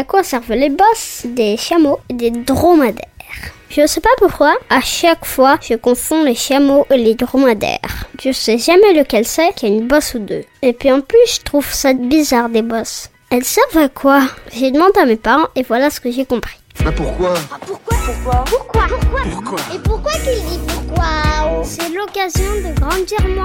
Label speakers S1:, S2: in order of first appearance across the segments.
S1: À quoi servent les bosses des chameaux et des dromadaires je sais pas pourquoi, à chaque fois, je confonds les chameaux et les dromadaires. Je sais jamais lequel c'est qui a une bosse ou deux. Et puis en plus, je trouve ça bizarre des bosses. Elles servent à quoi? J'ai demandé à mes parents et voilà ce que j'ai compris.
S2: Ah pourquoi?
S3: Ah pourquoi? Pourquoi? Pourquoi? Pourquoi?
S2: Pourquoi
S3: Et pourquoi qu'il dit pourquoi?
S1: C'est l'occasion de grandir moins.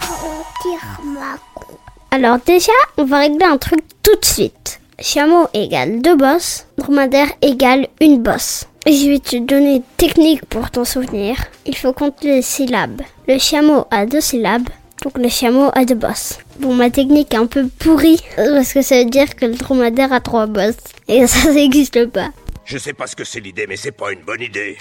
S3: Grandir ma
S1: Alors déjà, on va régler un truc tout de suite. Chameau égale deux bosses, dromadaire égale une bosse. Je vais te donner une technique pour t'en souvenir. Il faut compter les syllabes. Le chameau a deux syllabes, donc le chameau a deux bosses. Bon, ma technique est un peu pourrie, parce que ça veut dire que le dromadaire a trois bosses. Et ça n'existe pas.
S2: Je sais pas ce que c'est l'idée, mais c'est pas une bonne idée.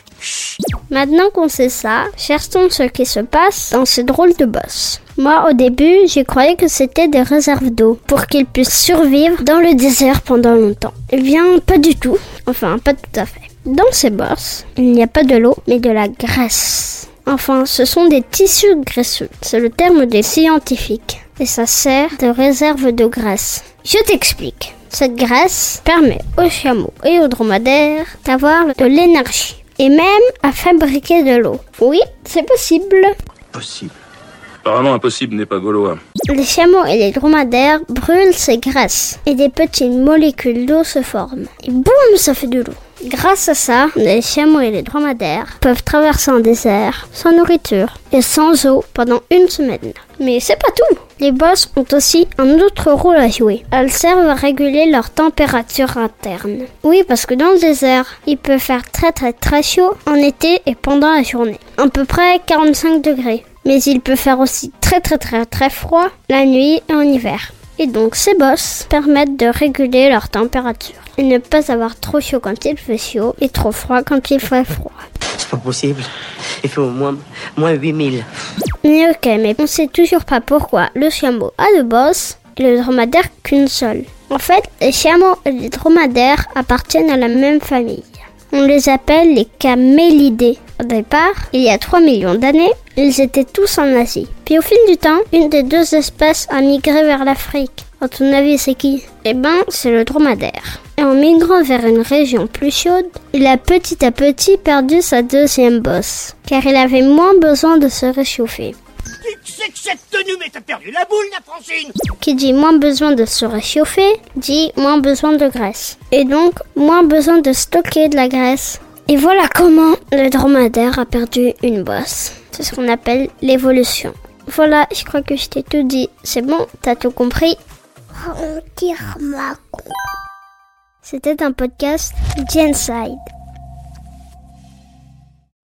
S1: Maintenant qu'on sait ça, cherchons ce qui se passe dans ces drôles de bosses. Moi, au début, j'ai croyais que c'était des réserves d'eau pour qu'ils puissent survivre dans le désert pendant longtemps. Eh bien, pas du tout. Enfin, pas tout à fait. Dans ces bosses, il n'y a pas de l'eau, mais de la graisse. Enfin, ce sont des tissus graisseux. C'est le terme des scientifiques. Et ça sert de réserve de graisse. Je t'explique. Cette graisse permet aux chameaux et aux dromadaires d'avoir de l'énergie. Et même à fabriquer de l'eau. Oui, c'est possible.
S2: Possible.
S4: Apparemment impossible n'est pas gaulois.
S1: Les chameaux et les dromadaires brûlent ces graisses et des petites molécules d'eau se forment. Et boum, ça fait de l'eau. Grâce à ça, les chameaux et les dromadaires peuvent traverser un désert sans nourriture et sans eau pendant une semaine. Mais c'est pas tout. Les bosses ont aussi un autre rôle à jouer. Elles servent à réguler leur température interne. Oui, parce que dans le désert, il peut faire très très très chaud en été et pendant la journée. À peu près 45 degrés. Mais il peut faire aussi très très très très froid la nuit et en hiver. Et donc ces bosses permettent de réguler leur température et ne pas avoir trop chaud quand il fait chaud et trop froid quand il fait froid.
S5: C'est pas possible. Il fait au moins, moins 8000.
S1: Mais ok, mais on sait toujours pas pourquoi le chameau a deux bosses et le dromadaire qu'une seule. En fait, les chameaux et les dromadaires appartiennent à la même famille. On les appelle les camélidés. Au départ, il y a 3 millions d'années, ils étaient tous en Asie. Puis au fil du temps, une des deux espèces a migré vers l'Afrique. À ton avis, c'est qui? Eh ben, c'est le dromadaire. Et en migrant vers une région plus chaude, il a petit à petit perdu sa deuxième bosse, car il avait moins besoin de se réchauffer.
S2: Qui c'est que cette tenue, mais t'as perdu la boule, la Francine
S1: Qui dit moins besoin de se réchauffer, dit moins besoin de graisse. Et donc, moins besoin de stocker de la graisse. Et voilà comment le dromadaire a perdu une bosse. C'est ce qu'on appelle l'évolution. Voilà, je crois que je t'ai tout dit. C'est bon, t'as tout compris?
S3: Ma
S1: C'était un podcast Genside.